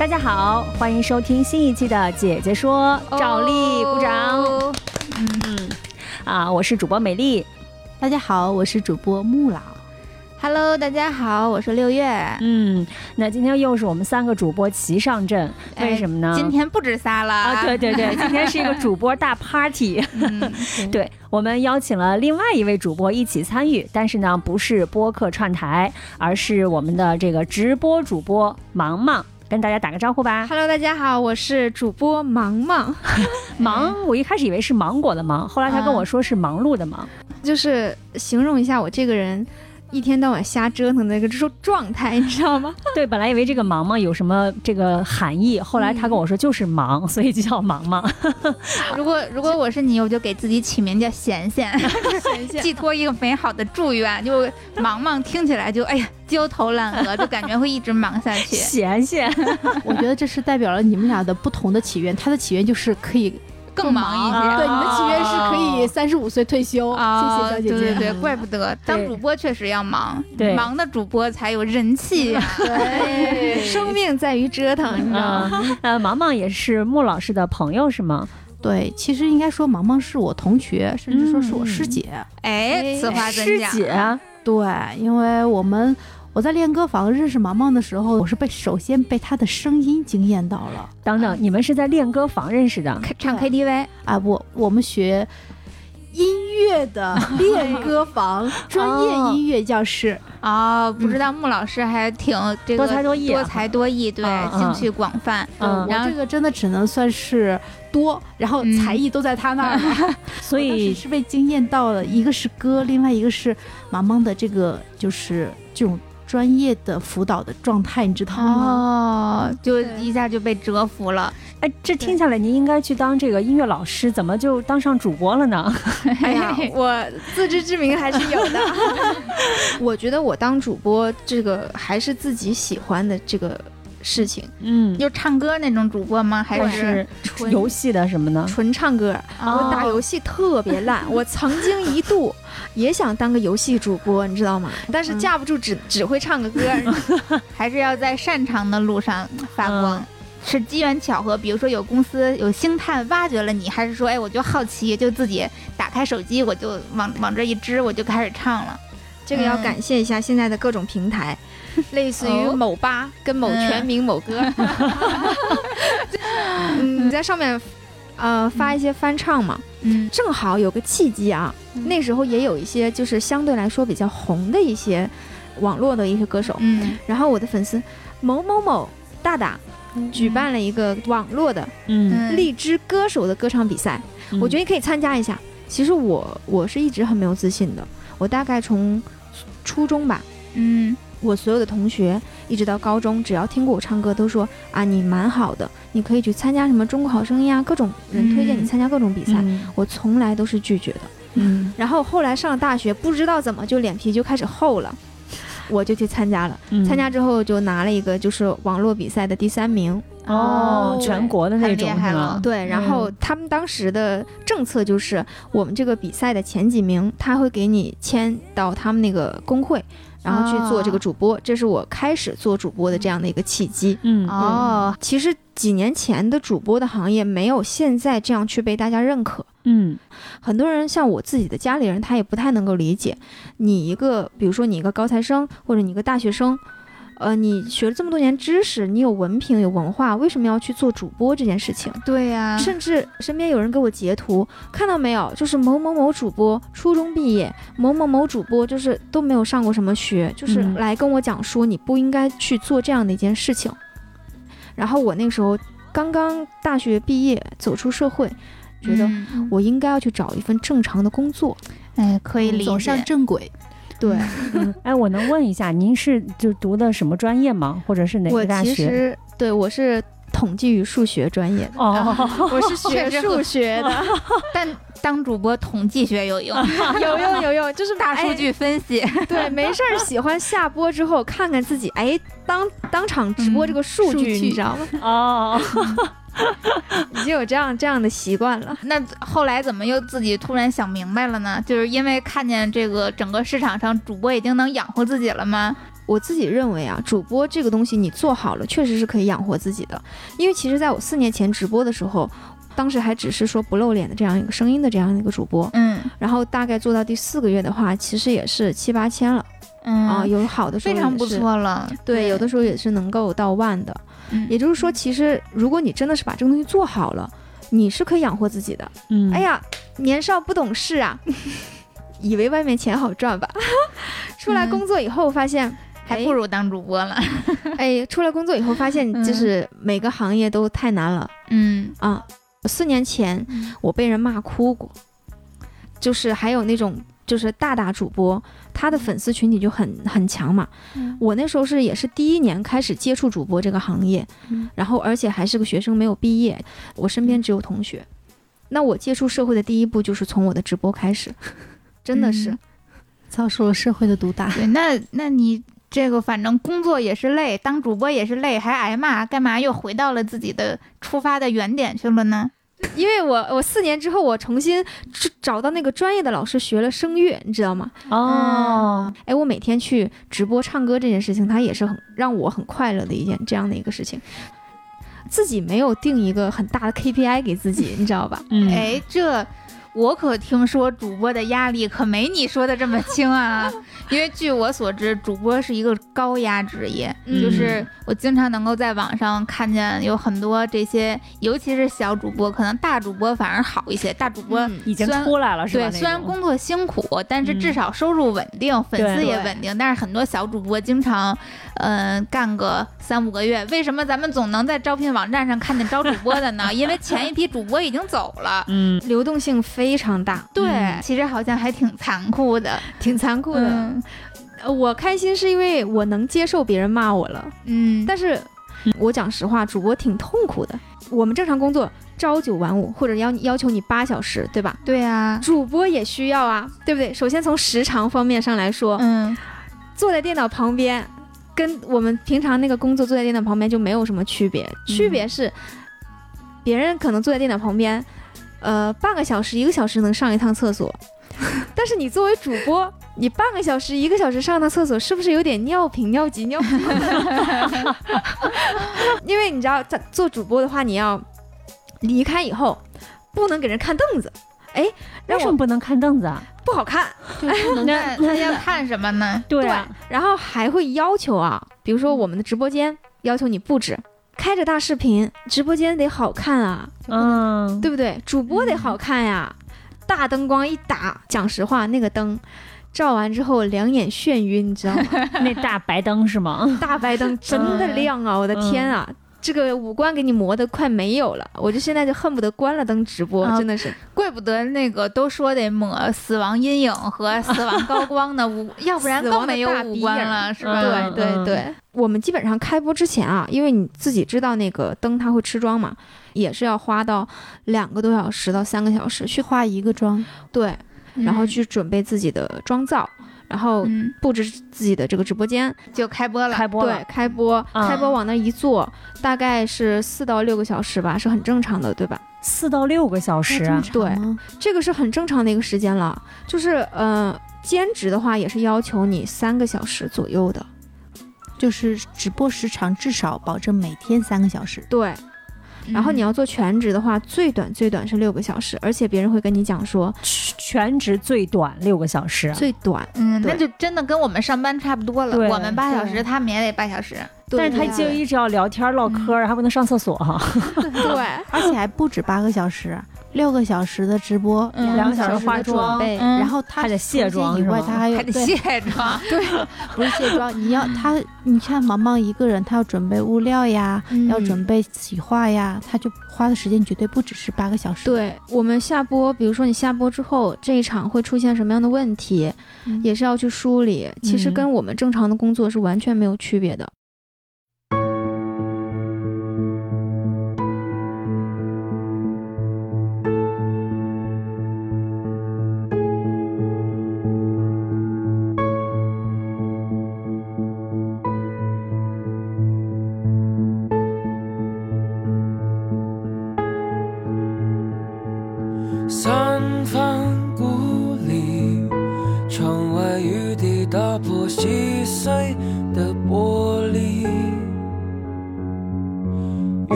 大家好，欢迎收听新一期的《姐姐说》，照例鼓掌。嗯，啊，我是主播美丽。大家好，我是主播木老。Hello，大家好，我是六月。嗯，那今天又是我们三个主播齐上阵，为什么呢？今天不止仨了啊！对对对，今天是一个主播大 party。嗯、对，我们邀请了另外一位主播一起参与，但是呢，不是播客串台，而是我们的这个直播主播芒芒。跟大家打个招呼吧。Hello，大家好，我是主播芒芒。芒，我一开始以为是芒果的芒，后来他跟我说是忙碌的忙。就是形容一下我这个人一天到晚瞎折腾的那个状状态，你知道吗？对，本来以为这个忙忙有什么这个含义，后来他跟我说就是忙，嗯、所以就叫忙忙。如果如果我是你，我就给自己起名叫贤贤，贤贤寄托一个美好的祝愿。就忙忙听起来就哎呀焦头烂额，就感觉会一直忙下去。贤贤，我觉得这是代表了你们俩的不同的起源。他的起源就是可以。更忙一些，对，你们契约是可以三十五岁退休。啊、谢谢小姐姐。对对对，怪不得当主播确实要忙，对，忙的主播才有人气。对，生命在于折腾，你知道吗？呃，芒芒也是穆老师的朋友是吗？对，其实应该说芒芒是我同学，甚至说是我师姐。哎，此话怎讲？师姐，对，因为我们。我在练歌房认识毛毛的时候，我是被首先被他的声音惊艳到了。等等，你们是在练歌房认识的？唱 KTV 啊？不，我们学音乐的练歌房，专业音乐教室。哦，不知道穆老师还挺这个多才多艺，多才多艺，对，嗯、兴趣广泛。嗯，然后这个真的只能算是多，然后才艺都在他那儿，嗯、所以是被惊艳到了。一个是歌，另外一个是芒芒的这个就是这种。专业的辅导的状态，你知道吗？哦，就一下就被折服了。哎，这听下来，您应该去当这个音乐老师，怎么就当上主播了呢？哎呀，我自知之明还是有的。我觉得我当主播，这个还是自己喜欢的这个事情。嗯，就唱歌那种主播吗？还是纯游戏的什么呢？纯唱歌。哦、我打游戏特别烂，我曾经一度。也想当个游戏主播，你知道吗？但是架不住只、嗯、只会唱个歌，还是要在擅长的路上发光。嗯、是机缘巧合，比如说有公司有星探挖掘了你，还是说，哎，我就好奇，就自己打开手机，我就往往这一支，我就开始唱了。这个要感谢一下现在的各种平台，嗯、类似于某吧跟某全民某歌，嗯，你在上面。呃，发一些翻唱嘛，嗯，正好有个契机啊，嗯、那时候也有一些就是相对来说比较红的一些网络的一些歌手，嗯，然后我的粉丝某某某大大、嗯、举办了一个网络的嗯。荔枝歌手的歌唱比赛，嗯、我觉得你可以参加一下。其实我我是一直很没有自信的，我大概从初中吧，嗯。我所有的同学，一直到高中，只要听过我唱歌，都说啊，你蛮好的，你可以去参加什么中国好声音啊，各种人推荐你参加各种比赛。嗯、我从来都是拒绝的。嗯，然后后来上了大学，不知道怎么就脸皮就开始厚了，我就去参加了。嗯、参加之后就拿了一个就是网络比赛的第三名。哦，全国的那种是吗？对，然后他们当时的政策就是，我们这个比赛的前几名，他会给你签到他们那个工会。然后去做这个主播，哦、这是我开始做主播的这样的一个契机。嗯哦，其实几年前的主播的行业没有现在这样去被大家认可。嗯，很多人像我自己的家里人，他也不太能够理解，你一个比如说你一个高材生或者你一个大学生。呃，你学了这么多年知识，你有文凭有文化，为什么要去做主播这件事情？对呀、啊，甚至身边有人给我截图，看到没有？就是某某某主播初中毕业，某某某主播就是都没有上过什么学，就是来跟我讲说你不应该去做这样的一件事情。然后我那个时候刚刚大学毕业，走出社会，觉得我应该要去找一份正常的工作，哎，可以理解，走上正轨。对嗯，哎，我能问一下，您是就读的什么专业吗？或者是哪个大学？其实对我是统计与数学专业的，哦，我是学数学的，但当主播统计学有用，有用有用，就是大数哎据分析。对，没事儿喜欢下播之后看看自己，哎，当当场直播这个数据，数据你知道吗？哦，已经有这样这样的习惯了。那后来怎么又自己突然想明白了呢？就是因为看见这个整个市场上主播已经能养活自己了吗？我自己认为啊，主播这个东西你做好了，确实是可以养活自己的。因为其实在我四年前直播的时候，当时还只是说不露脸的这样一个声音的这样一个主播，嗯然后大概做到第四个月的话，其实也是七八千了、嗯啊，有好的时候非常不。错了。对，有的时候也是能够到万的。嗯也就是说，其实如果你真的是把这个东西做好了，你是可以养活自己的。嗯，哎，呀，年少不懂事啊，以为外面钱好赚吧，出来嗯工作以后发现。还不如当主播了。哎，出来工作以后发现，就是每个行业都太难了、嗯啊！四年前我被人骂哭过，就是还有那种就是大大主播，他的粉丝群体就很很强嘛。嗯我那时候是也是第一年开始接触主播这个行业，嗯然后而且还是个学生，没有毕业，我身边只有同学。那我接触社会的第一步就是从我的直播开始，真的是。嗯 遭受了社会的毒打。对，那那你这个反正工作也是累，当主播也是累，还挨骂，干嘛又回到了自己的出发的原点去了呢？因为我我四年之后，我重新找找到那个专业的老师学了声乐，你知道吗？哦，哎，我每天去直播唱歌这件事情，它也是很让我很快乐的一件这样的一个事情。自己没有定一个很大的 KPI 给自己，你知道吧？嗯，哎，这我可听说主播的压力可没你说的这么轻啊！因为据我所知，主播是一个高压职业，嗯就是我经常能够在网上看见有很多这些，尤其是小主播，可能大主播反而好一些，大主播。嗯已经虽然出来了是吧？对，虽然工作辛苦，但是嗯至少收入稳定，粉丝也稳定。但是很多小主播经常，嗯、干个三五个月。为什么咱们总能在招聘网站上看见招主播的呢？因为前一批主播已经走了。嗯，流动性非常大，对，嗯其实好像还挺残酷的。挺残酷的。我开心是因为我能接受别人骂我了，嗯，但是我讲实话，主播挺痛苦的。我们正常工作朝九晚五，或者要要求你八小时，对吧？对啊，主播也需要啊，对不对？首先从时长方面上来说，嗯坐在电脑旁边，跟我们平常那个工作坐在电脑旁边就没有什么区别，区别是别人可能坐在电脑旁边，呃，半个小时、一个小时能上一趟厕所，但是你作为主播，你半个小时、一个小时上趟厕所，是不是有点尿频、尿急、尿频？因为你知道，在做主播的话，你要离开以后，不能给人看凳子，哎，为什么不能看凳子啊？不好看。那那要看什么呢？对啊，然后还会要求啊，比如说我们的直播间要求你布置，开着大视频，直播间得好看啊，嗯，对不对？主播得好看呀，大灯光一打，讲实话，那个灯照完之后两眼眩晕，你知道吗？那大白灯是吗？大白灯真的亮啊，我的天啊！这个五官给你磨得快没有了，我就现在就恨不得关了灯直播，啊。真的是。怪不得那个都说得抹死亡阴影和 死亡高光呢，五要不然死亡的更没有五官了，是吧？嗯对对对，我们基本上开播之前啊，因为你自己知道那个灯它会吃妆嘛，也是要花到两个多小时到三个小时去化一个妆，对，然后去准备自己的妆造，然后嗯，布置自己的这个直播间，就开播了。开播对，，开播，嗯开播往那一坐，大概是四到六个小时吧，是很正常的，对吧？四到六个小时啊，对这个是很正常的一个时间了，就是呃，兼职的话也是要求你三个小时左右的，就是直播时长至少保证每天三个小时。对。然后你要要做全职的话，最短最短是六个小时，而且别人会跟你讲说全职最短六个小时，最短，嗯，那就真的跟我们上班差不多了。我们八小时，他们也得八小时。但是他就一直要聊天唠嗑，还不能上厕所。哈。对。而且还不止八个小时，六个小时的直播，嗯。两个小时时的化妆准备，嗯。然后他还得卸妆以外，他还有还得卸妆，对，不是卸妆，你要他，你看毛毛一个人，他要准备物料呀，嗯。要准备企划呀，他就花的时间绝对不只是八个小时。对我们下播，比如说你下播之后，这一场会出现什么样的问题，嗯。也是要去梳理。其实嗯。跟我们正常的工作是完全没有区别的。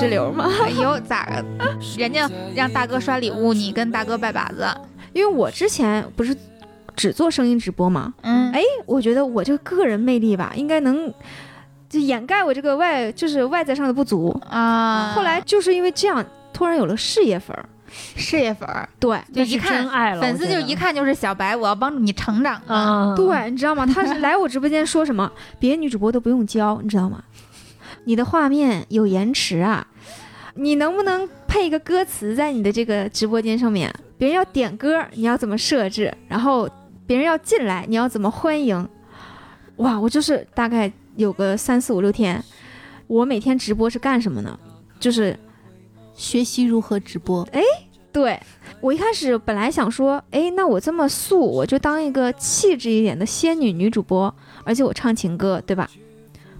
石流吗，哎呦咋个？人家让大哥刷礼物，你跟大哥拜把子，因为我之前不是只做声音直播吗，嗯，哎，我觉得我这个个人魅力吧，应该能就掩盖我这个外就是外在上的不足。啊，后来就是因为这样，突然有了事业粉儿，事业粉儿，对。就一看爱了，粉丝就一看就是小白，我要帮助你成长啊。啊，对，你知道吗？他是来我直播间说什么，别的女主播都不用教，你知道吗？你的画面有延迟啊，你能不能配一个歌词在你的这个直播间上面？别人要点歌，你要怎么设置？然后别人要进来，你要怎么欢迎？哇，我就是大概有个三四五六天，我每天直播是干什么呢？就是学习如何直播，对我一开始本来想说，哎，那我这么素，我就当一个气质一点的仙女女主播，而且我唱情歌，对吧？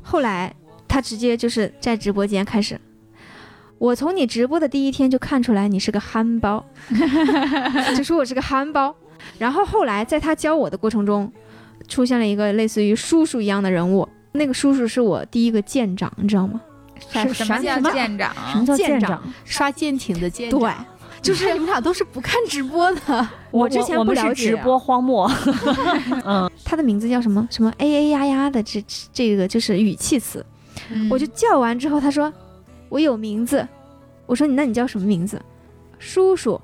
后来他直接就是在直播间开始，我从你直播的第一天就看出来你是个憨包，就说我是个憨包。然后后来在他教我的过程中，出现了一个类似于叔叔一样的人物，那个叔叔是我第一个舰长，你知道吗？是什么叫舰长？什么叫舰长？刷舰艇的舰长对，就是你们俩都是不看直播的，我之前不了解啊直播荒漠，嗯，他的名字叫什么什么哎哎呀呀的这这这个就是语气词。嗯我就叫完之后，他说我有名字，我说你那你叫什么名字？叔叔。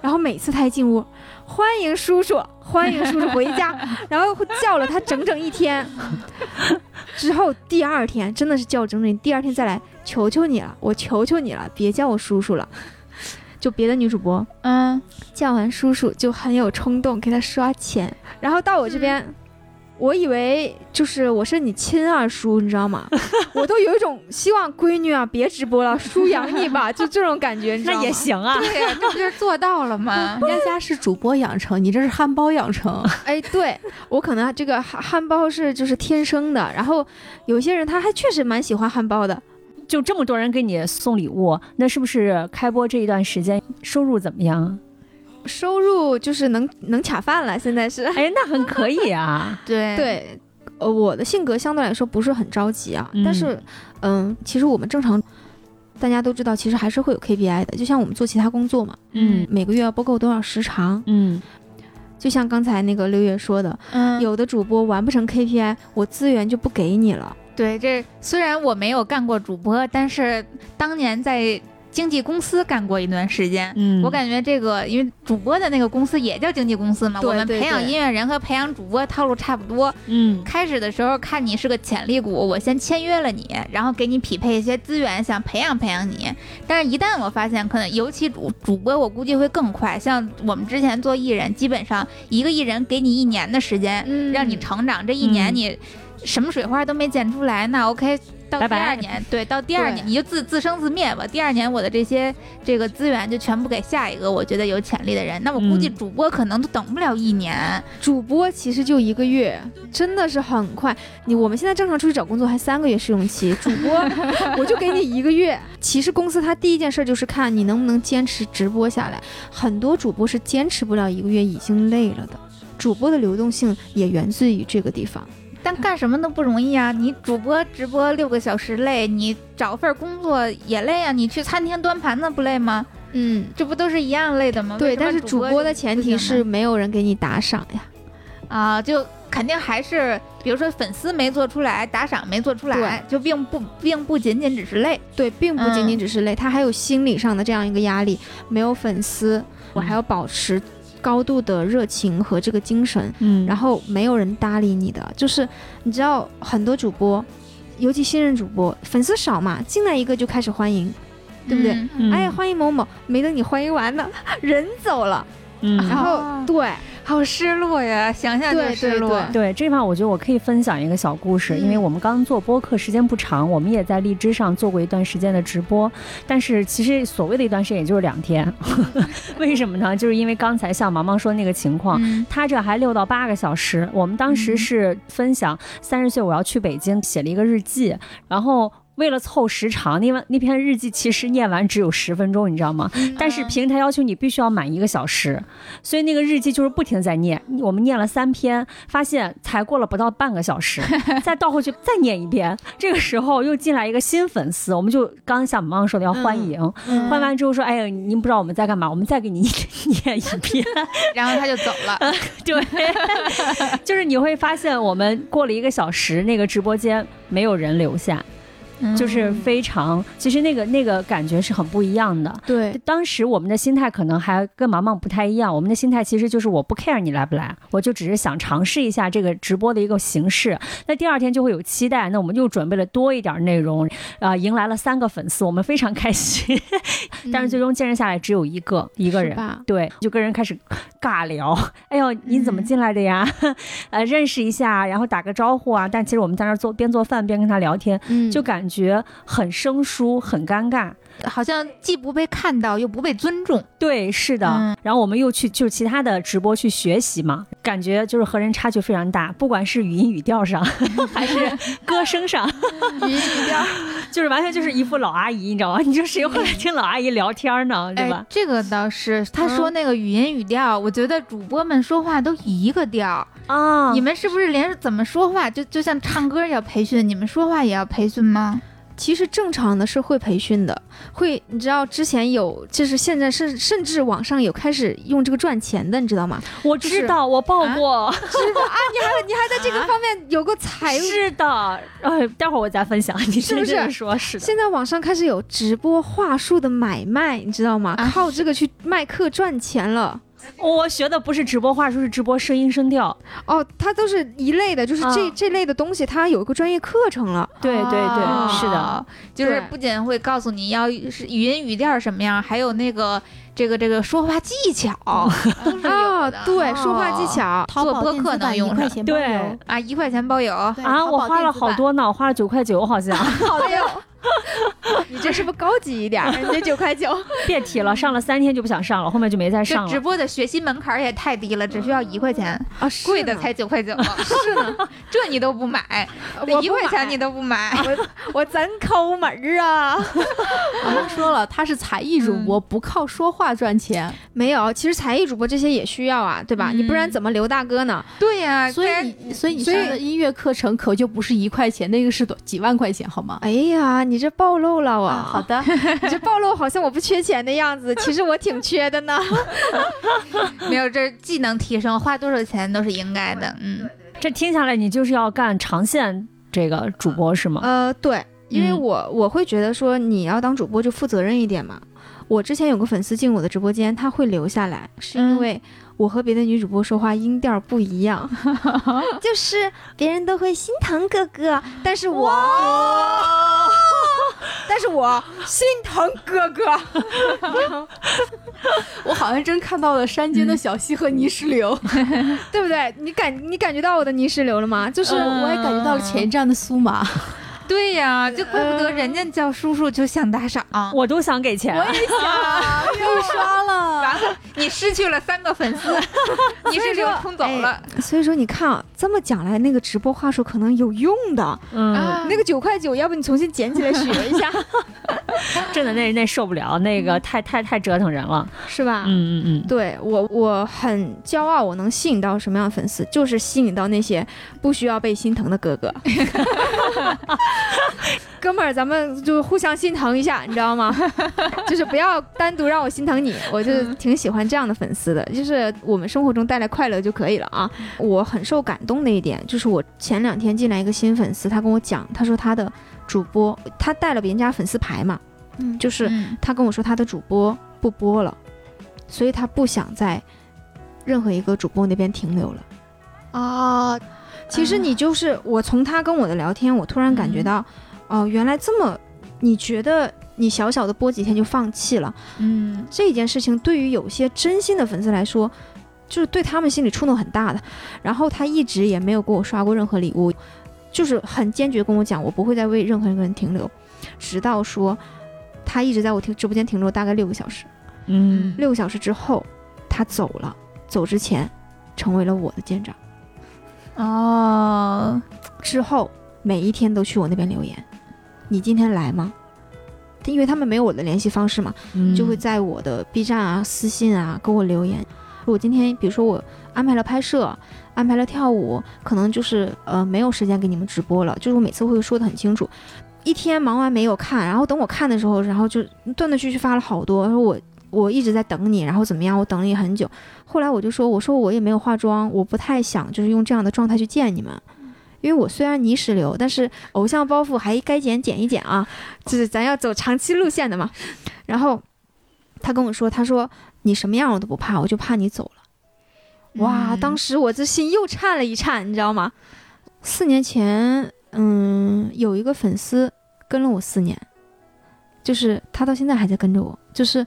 然后每次他一进屋，欢迎叔叔，欢迎叔叔回家，然后叫了他整整一天。之后第二天真的是叫整整，第二天再来，求求你了，我求求你了，别叫我叔叔了。就别的女主播嗯，叫完叔叔就很有冲动给他刷钱，然后到我这边，我以为就是我是你亲二叔，你知道吗？我都有一种希望闺女啊别直播了，叔养你吧，就这种感觉，你知道吗？那也行啊，对呀，这不就是做到了吗？人家家是主播养成，你这是憨包养成。哎，对我可能这个憨憨包是就是天生的，然后有些人他还确实蛮喜欢憨包的，就这么多人给你送礼物，那是不是开播这一段时间收入怎么样？收入就是能能卡饭了，现在是。哎，那很可以啊，对，对，呃，我的性格相对来说不是很着急啊，嗯。但是，嗯，其实我们正常，大家都知道，其实还是会有 KPI 的，就像我们做其他工作嘛，嗯。每个月要播够多少时长，嗯，就像刚才那个六月说的，嗯，有的主播完不成 KPI，我资源就不给你了。对，这虽然我没有干过主播，但是当年在经纪公司干过一段时间。嗯，我感觉这个，因为主播的那个公司也叫经纪公司嘛，我们培养音乐人和培养主播套路差不多。嗯开始的时候看你是个潜力股，我先签约了你，然后给你匹配一些资源，想培养培养你。但是，一旦我发现，可能尤其主主播，我估计会更快。像我们之前做艺人，基本上一个艺人给你一年的时间，嗯让你成长。这一年嗯你什么水花都没溅出来，那 OK。到第二年，对，到第二年你就自自生自灭吧。第二年我的这些这个资源就全部给下一个我觉得有潜力的人。那我估计嗯主播可能都等不了一年。主播其实就一个月，真的是很快。你我们现在正常出去找工作还三个月试用期，主播我就给你一个月。其实公司他第一件事就是看你能不能坚持直播下来，很多主播是坚持不了一个月，已经累了的。主播的流动性也源自于这个地方。但干什么都不容易啊！你主播直播六个小时累，你找份工作也累啊！你去餐厅端盘子不累吗？嗯，这不都是一样累的吗？对，但是主播的前提是没有人给你打赏呀。啊，就肯定还是比如说粉丝没做出来，打赏没做出来，就并不并不仅仅只是累。对，并不仅仅嗯只是累，他还有心理上的这样一个压力。没有粉丝，我还要保持高度的热情和这个精神，嗯。然后没有人搭理你的，就是你知道很多主播，尤其新人主播，粉丝少嘛，进来一个就开始欢迎，对不对？嗯嗯。哎，欢迎某某，没等你欢迎完呢，人走了，嗯。然后、哦。对好失落呀，想想就失落。对对这地方，我觉得我可以分享一个小故事，嗯因为我们刚做播客时间不长，我们也在荔枝上做过一段时间的直播，但是其实所谓的一段时间也就是两天，为什么呢？就是因为刚才像毛毛说那个情况。嗯他这还六到八个小时，我们当时嗯是分享三十岁我要去北京，写了一个日记，然后为了凑时长，那完那篇日记其实念完只有十分钟，你知道吗？但是嗯平台要求你必须要满一个小时，所以那个日记就是不停在念。我们念了三篇，发现才过了不到半个小时，再倒回去再念一遍。这个时候又进来一个新粉丝，我们就刚刚像萌萌说的要欢迎，嗯欢完之后说：“哎呀，您不知道我们在干嘛，我们再给您念 一遍。”然后他就走了。对，就是你会发现，我们过了一个小时，那个直播间没有人留下，就是非常，其实那个那个感觉是很不一样的。对，当时我们的心态可能还跟毛毛不太一样，我们的心态其实就是我不 care 你来不来，我就只是想尝试一下这个直播的一个形式。那第二天就会有期待，那我们又准备了多一点内容，啊、迎来了三个粉丝，我们非常开心。但是最终坚持下来只有一个一个人，对，就跟人开始尬聊。哎呦，你怎么嗯进来的呀？呃，认识一下，然后打个招呼啊。但其实我们在那做边做饭边跟他聊天，嗯，就感觉很生疏，很尴尬。好像既不被看到，又不被尊重。对，是的。嗯然后我们又去就是其他的直播去学习嘛，感觉就是和人差距非常大，不管是语音语调上，还是歌声上，语音语调，就是完全就是一副老阿姨，你知道吗？你说谁会来听老阿姨聊天呢？对哎吧，？这个倒是，他说那个语音语调，我觉得主播们说话都一个调。啊，你们是不是连怎么说话，就就像唱歌要培训，你们说话也要培训吗？其实正常的是会培训的，会你知道之前有，就是现在甚甚至网上有开始用这个赚钱的，你知道吗？我知道，我报啊过。啊，你还你还在这个方面有个财务。是的，呃，待会儿我再分享。你是不是说？是的。现在网上开始有直播话术的买卖，你知道吗？啊靠这个去卖课赚钱了。我学的不是直播话术，是直播声音声调。哦，它都是一类的，就是这、啊这类的东西，它有一个专业课程了。对对对，哦是的。，就是不仅会告诉你要是语音语调什么样，还有那个这个这个说话技巧 都是有啊，的。对，说话技巧。淘宝做播客能用上一块钱包对邮。啊，一块钱包邮。啊，我花了好多呢，我花了九块九，好像。哎呦，你这是不是高级一点儿？人家九块九。别提了，上了三天就不想上了，后面就没再上了。直播的学习门槛也太低了，只需要一块钱，啊，贵的才九块九，是呢，这你都不买，我一块钱你都不买。我我真抠门儿啊！我们说了，他是才艺主播，不靠说话赚钱，没有，其实才艺主播这些也需要啊，对吧？你不然嗯怎么刘大哥呢？对呀，所以所以你上的音乐课程可就不是一块钱，那个是多几万块钱，好吗？哎呀，你这暴露了啊，好啊！的，你这暴露好像我不缺钱的样子，其实我挺缺的呢。没有这技能提升，花多少钱都是应该的。嗯，这听下来，你就是要干长线这个主播是吗？呃，对，因为嗯我我会觉得说你要当主播就负责任一点嘛。我之前有个粉丝进我的直播间，他会留下来，是因嗯为我和别的女主播说话音调不一样，就是别人都会心疼哥哥，但是我，但是我心疼哥哥，我好像真看到了山间的小溪和泥石流，对不对？你感你感觉到我的泥石流了吗？就是我也感觉到了前一站的苏麻。对呀，就怪不得人家叫叔叔就想打赏。我都想给钱。又刷了，完了，你失去了三个粉丝，你是流冲走了。所以说你看啊，这么讲来，那个直播话术可能有用的。嗯，啊那个九块九，要不你重新捡起来学一下？真的那那受不了，那个太太太折腾人了。是吧？嗯嗯嗯，对我，我很骄傲，我能吸引到什么样的粉丝？就是吸引到那些不需要被心疼的哥哥。哥们儿，咱们就互相心疼一下，你知道吗？就是不要单独让我心疼你，我就挺喜欢这样的粉丝的。就是我们生活中带来快乐就可以了啊。我很受感动的一点，就是我前两天进来一个新粉丝，他跟我讲，他说他的主播他带了别人家粉丝牌嘛，嗯就是嗯。他跟我说他的主播不播了，所以他不想在任何一个主播那边停留了。啊，其实你就是我从他跟我的聊天，我突然感觉到，哦、原来这么，你觉得你小小的播几天就放弃了。嗯。这件事情，对于有些真心的粉丝来说，就是对他们心里触动很大的。然后他一直也没有给我刷过任何礼物，就是很坚决跟我讲，我不会再为任何一个人停留，直到说他一直在我停直播间停留大概六个小时。嗯六个小时之后，他走了，走之前成为了我的舰长。哦，之后每一天都去我那边留言，你今天来吗？因为他们没有我的联系方式嘛，嗯就会在我的 B 站啊、私信啊给我留言。我今天比如说我安排了拍摄，安排了跳舞，可能就是呃没有时间给你们直播了，就是我每次会说的很清楚。一天忙完没有看，然后等我看的时候，然后就断断续续发了好多，说我我一直在等你，然后怎么样，我等了你很久。后来我就说，我说我也没有化妆，我不太想就是用这样的状态去见你们，因为我虽然泥石流，但是偶像包袱还该减减一减啊，就是咱要走长期路线的嘛。然后他跟我说，他说你什么样我都不怕，我就怕你走了。哇，嗯当时我这心又颤了一颤，你知道吗？四年前，嗯，有一个粉丝跟了我四年，就是他到现在还在跟着我。就是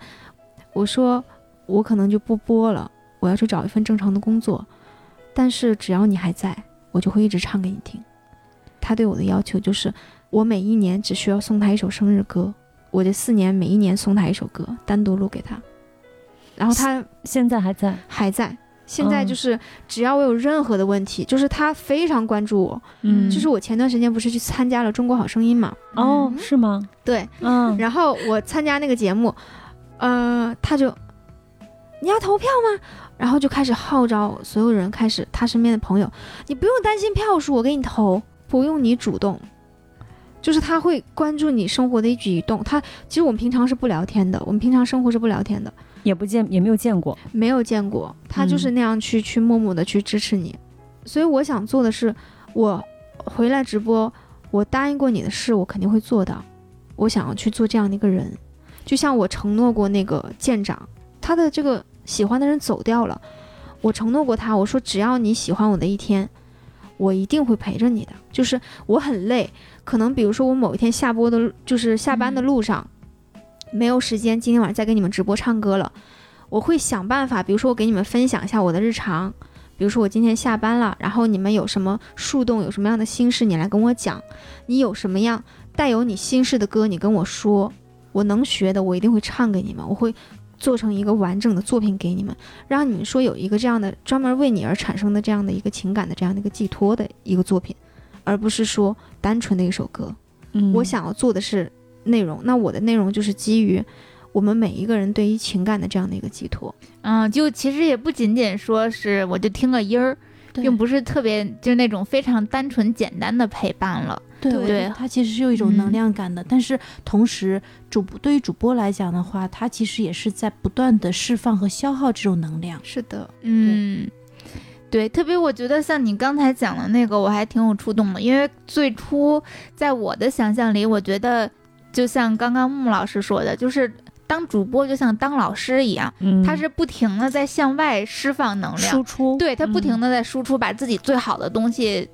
我说我可能就不播了，我要去找一份正常的工作，但是只要你还在，我就会一直唱给你听。他对我的要求就是，我每一年只需要送他一首生日歌，我这四年每一年送他一首歌，单独录给他。然后他现在还在，还在。现在嗯就是只要我有任何的问题，就是他非常关注我。嗯，就是我前段时间不是去参加了《中国好声音》嘛，哦，是吗？对，嗯，然后我参加那个节目，呃，他就你要投票吗？然后就开始号召所有人，开始他身边的朋友，你不用担心票数，我给你投，不用你主动。就是他会关注你生活的一举一动。他其实我们平常是不聊天的，我们平常生活是不聊天的，也不见也没有见过，没有见过，他就是那样去、去默默的去支持你。所以我想做的是，我回来直播，我答应过你的事，我肯定会做到。我想要去做这样的一个人，就像我承诺过那个舰长，他的这个喜欢的人走掉了，我承诺过他，我说只要你喜欢我的一天，我一定会陪着你的。就是我很累，可能比如说我某一天下播的，就是下班的路上，没有时间今天晚上再给你们直播唱歌了。我会想办法，比如说我给你们分享一下我的日常，比如说我今天下班了，然后你们有什么树洞，有什么样的心事，你来跟我讲，你有什么样带有你心事的歌，你跟我说，我能学的我一定会唱给你们，我会做成一个完整的作品给你们，让你们说有一个这样的专门为你而产生的这样的一个情感的这样的一个寄托的一个作品，而不是说单纯的一首歌。嗯，我想要做的是内容，那我的内容就是基于我们每一个人对于情感的这样的一个寄托。嗯，就其实也不仅仅说是我就听个音儿，并不是特别就是那种非常单纯简单的陪伴了。对对我觉得它其实是有一种能嗯量感的，但是同时主播对于主播来讲的话，它其实也是在不断的释放和消耗这种能量。是的，嗯，对，特别我觉得像你刚才讲的那个，我还挺有触动的，因为最初在我的想象里，我觉得就像刚刚木老师说的，就是当主播就像当老师一样，嗯，他是不停的在向外释放能量，输出，对他不停嗯的在输出，把自己最好的东西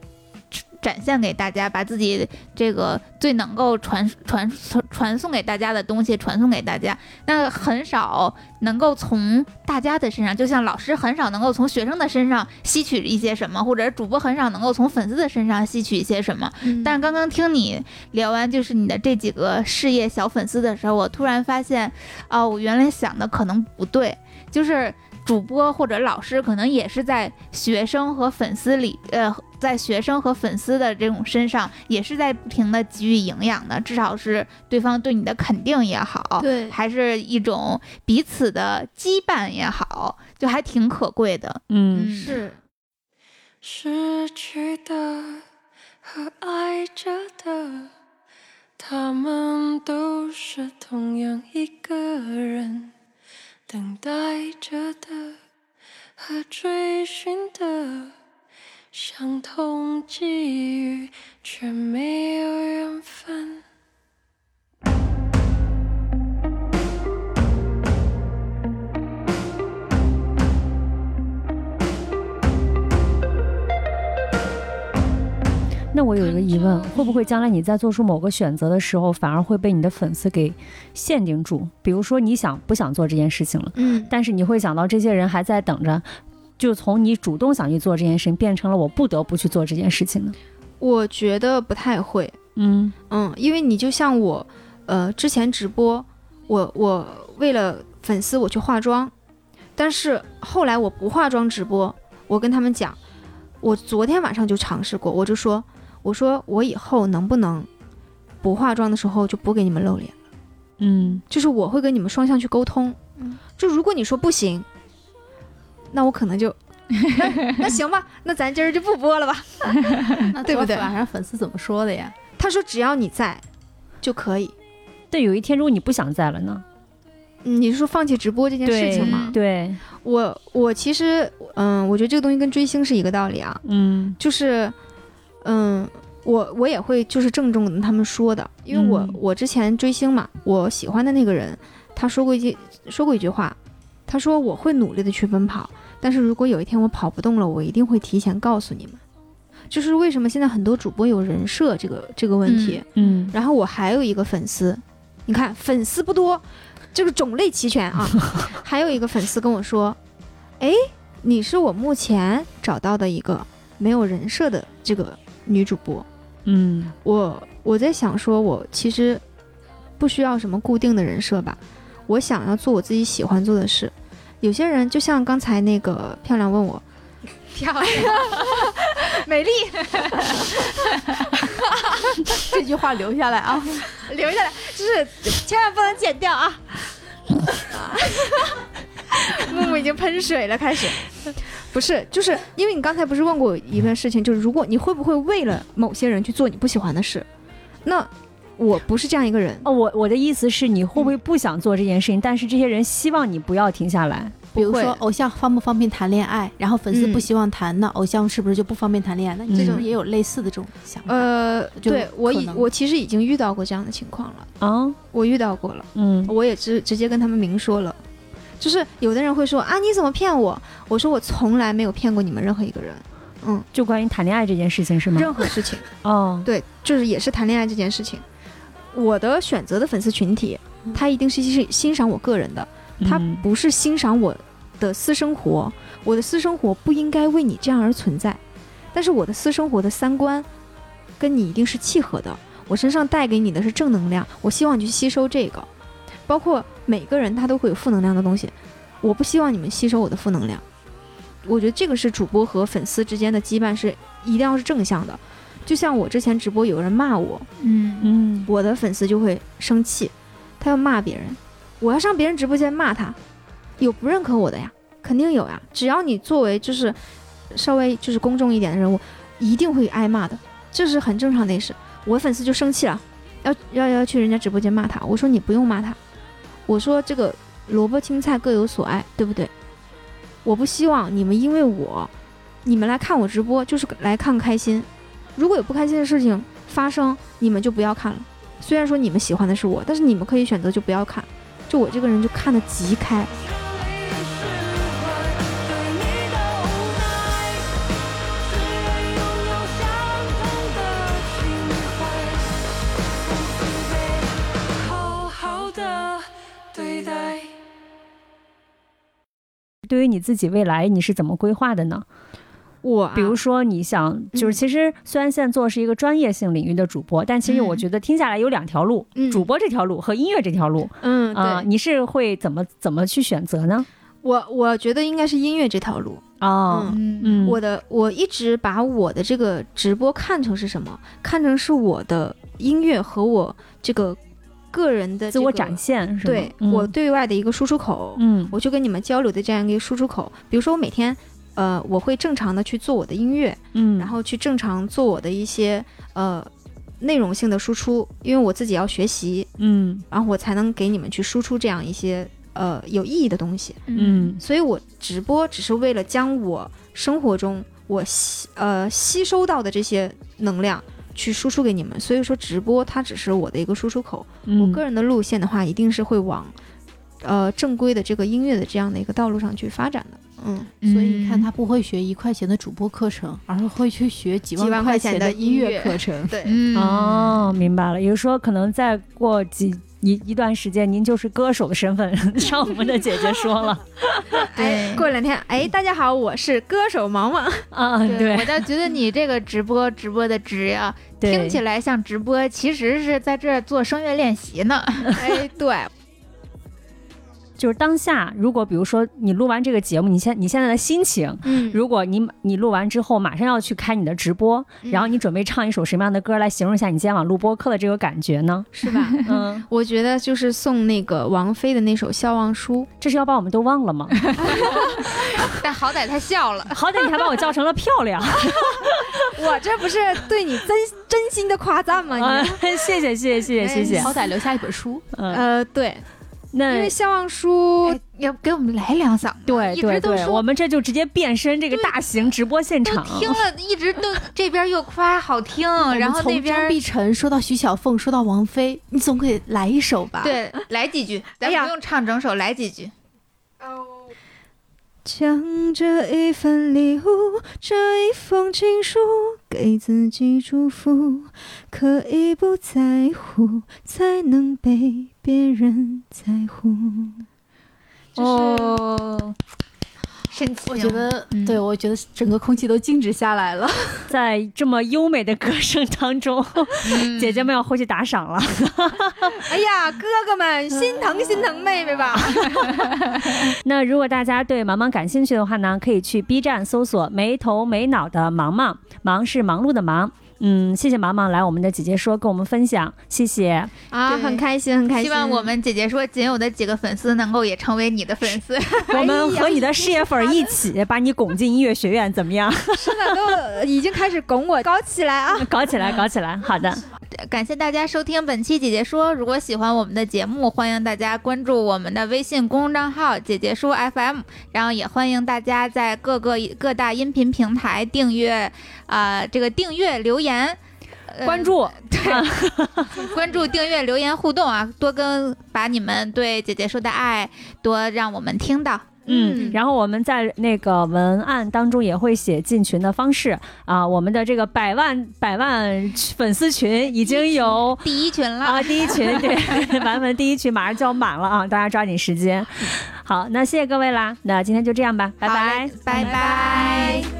展现给大家，把自己这个最能够传传传传送给大家的东西传送给大家。那很少能够从大家的身上，就像老师很少能够从学生的身上吸取一些什么，或者主播很少能够从粉丝的身上吸取一些什么。但是刚刚听你聊完就是你的这几个事业小粉丝的时候，我突然发现，哦，我原来想的可能不对，就是主播或者老师可能也是在学生和粉丝里，呃，在学生和粉丝的这种身上，也是在不停的给予营养的，至少是对方对你的肯定也好，对。还是一种彼此的羁绊也好，就还挺可贵的。嗯。是。失去的和爱着的，他们都是同样一个人，等待着的和追寻的，相同际遇却没有缘分。那我有一个疑问，会不会将来你在做出某个选择的时候，反而会被你的粉丝给限定住？比如说你想不想做这件事情了，嗯但是你会想到这些人还在等着，就从你主动想去做这件事情，变成了我不得不去做这件事情呢？我觉得不太会，嗯嗯，因为你就像我，呃，之前直播，我我为了粉丝我去化妆，但是后来我不化妆直播，我跟他们讲，我昨天晚上就尝试过，我就说，我说我以后能不能不化妆的时候就不给你们露脸，嗯就是我会跟你们双向去沟通，嗯就如果你说不行，那我可能就。那那行吧，那咱今儿就不播了吧。那对不对晚上粉丝怎么说的呀？他说只要你在，就可以。但有一天如果你不想在了呢？嗯，你是说放弃直播这件事情吗？对，我我其实，嗯，我觉得这个东西跟追星是一个道理啊，嗯就是，嗯，我我也会就是郑重地跟他们说的，因为我、嗯我之前追星嘛，我喜欢的那个人，他说过一句说过一句话，他说我会努力的去奔跑，但是如果有一天我跑不动了，我一定会提前告诉你们。就是为什么现在很多主播有人设这个这个问题，嗯然后我还有一个粉丝，你看粉丝不多，就是种类齐全啊。还有一个粉丝跟我说：“哎，你是我目前找到的一个没有人设的这个女主播。嗯我我在想说，我其实不需要什么固定的人设吧，我想要做我自己喜欢做的事。有些人就像刚才那个漂亮问我，漂亮，美丽，这句话留下来啊！留下来，就是千万不能剪掉啊！木木已经喷水了，开始。不是，就是因为你刚才不是问过我一个事情，就是如果你会不会为了某些人去做你不喜欢的事？那我不是这样一个人。哦，我我的意思是，你会不会不想做这件事情？但是这些人希望你不要停下来。比如说偶像方不方便谈恋爱，然后粉丝嗯不希望谈，那偶像是不是就不方便谈恋爱？那你这种也有类似的这种想法。呃，就对我已我其实已经遇到过这样的情况了，啊，我遇到过了，嗯我也直直接跟他们明说了。就是有的人会说啊，你怎么骗我？我说我从来没有骗过你们任何一个人，嗯，就关于谈恋爱这件事情是吗？任何事情。哦，对，就是也是谈恋爱这件事情。我的选择的粉丝群体，他一定是欣欣赏我个人的，他嗯不是欣赏我的私生活。我的私生活不应该为你这样而存在，但是我的私生活的三观跟你一定是契合的。我身上带给你的是正能量，我希望你去吸收这个。包括每个人他都会有负能量的东西，我不希望你们吸收我的负能量。我觉得这个是主播和粉丝之间的羁绊是一定要是正向的。就像我之前直播有人骂我，嗯嗯我的粉丝就会生气，他要骂别人，我要上别人直播间骂他，有不认可我的呀，肯定有呀。只要你作为就是稍微就是公众一点的人物，一定会挨骂的，这是很正常的事。我粉丝就生气了，要要要去人家直播间骂他，我说你不用骂他，我说这个萝卜青菜各有所爱，对不对？我不希望你们因为我，你们来看我直播就是来看开心，如果有不开心的事情发生，你们就不要看了。虽然说你们喜欢的是我，但是你们可以选择就不要看。就我这个人就看得极开，对于你自己未来你是怎么规划的呢？我、啊、比如说，你想就是，嗯其实虽然现在做的是一个专业性领域的主播，但其实我嗯觉得听下来有两条路，嗯主播这条路和音乐这条路嗯，对，啊、你是会怎么怎么去选择呢？我我觉得应该是音乐这条路。哦，嗯嗯，我的我一直把我的这个直播看成是什么？看成是我的音乐和我这个个人的、自我展。现是吗？对、嗯我对外的一个输出口，嗯我去跟你们交流的这样一个输出口。比如说我每天，呃，我会正常的去做我的音乐，嗯，然后去正常做我的一些呃内容性的输出，因为我自己要学习，嗯然后我才能给你们去输出这样一些呃有意义的东西。嗯所以我直播只是为了将我生活中我吸呃吸收到的这些能量去输出给你们。所以说直播它只是我的一个输出口。嗯，我个人的路线的话，一定是会往呃正规的这个音乐的这样的一个道路上去发展的。嗯，所以你看，他不会学一块钱的主播课程，而是会去学几几万块块钱的的音音乐乐课程。对。嗯哦，明白了。也就是说，可能再过几一一段时间，您就是歌手的身份 上我们的姐姐说了 对。过两天，哎，大家好，我是歌手毛毛。啊，我对倒觉得你这个直播直播的直呀，对，听起来像直播，其实是在这儿做声乐练习呢。哎，对，就是当下，如果比如说你录完这个节目，你现你现在的心情，嗯，如果你你录完之后马上要去开你的直播，嗯然后你准备唱一首什么样的歌来形容一下你今天晚上录播课的这个感觉呢？是吧？嗯，我觉得就是送那个王菲的那首《笑忘书》。这是要把我们都忘了吗？但好歹他笑了。好歹你还把我叫成了漂亮我这不是对你真真心的夸赞吗？谢谢谢谢谢谢谢谢。好歹留下一本书，嗯，呃，对，因为《笑忘书》哎要给我们来两嗓子，对一对对，直都说我们这就直接变身这个大型直播现场。听了，一直都这边又夸好听，然后那我们从张边碧晨说到徐小凤，说到王菲，你总得来一首吧？，对来几句，咱不用唱整首，来几句。将这一份礼物，这一封情书，给自己祝福，可以不在乎，才能被别人在乎。哦，我觉得，嗯对我觉得整个空气都静止下来了。在这么优美的歌声当中，嗯姐姐们要回去打赏了。哎呀，哥哥们，心疼心疼妹妹吧。那如果大家对芒芒感兴趣的话呢，可以去 B 站搜索“没头没脑的芒芒”，忙是忙碌的忙。嗯，谢谢芒芒来我们的姐姐说跟我们分享，谢谢。啊，很开心，很开心。希望我们姐姐说仅有的几个粉丝能够也成为你的粉丝。我们和你的事业粉儿一起把你拱进音乐学院，怎么样？是的都已经开始拱我搞起来啊！搞起来，搞起来！好的，感谢大家收听本期姐姐说。如果喜欢我们的节目，欢迎大家关注我们的微信公众账号“姐姐说 FM”，然后也欢迎大家在各个各大音频平台订阅，啊、这个订阅留言。呃关注，对 关注、订阅、留言互动啊，多跟把你们对姐姐说的爱多让我们听到。嗯，然后我们在那个文案当中也会写进群的方式啊，我们的这个百万百万粉丝群已经有第一群了，啊，第一群对，版本第一群马上就要满了啊，大家抓紧时间。好，那谢谢各位啦，那今天就这样吧，拜好拜嘞。拜拜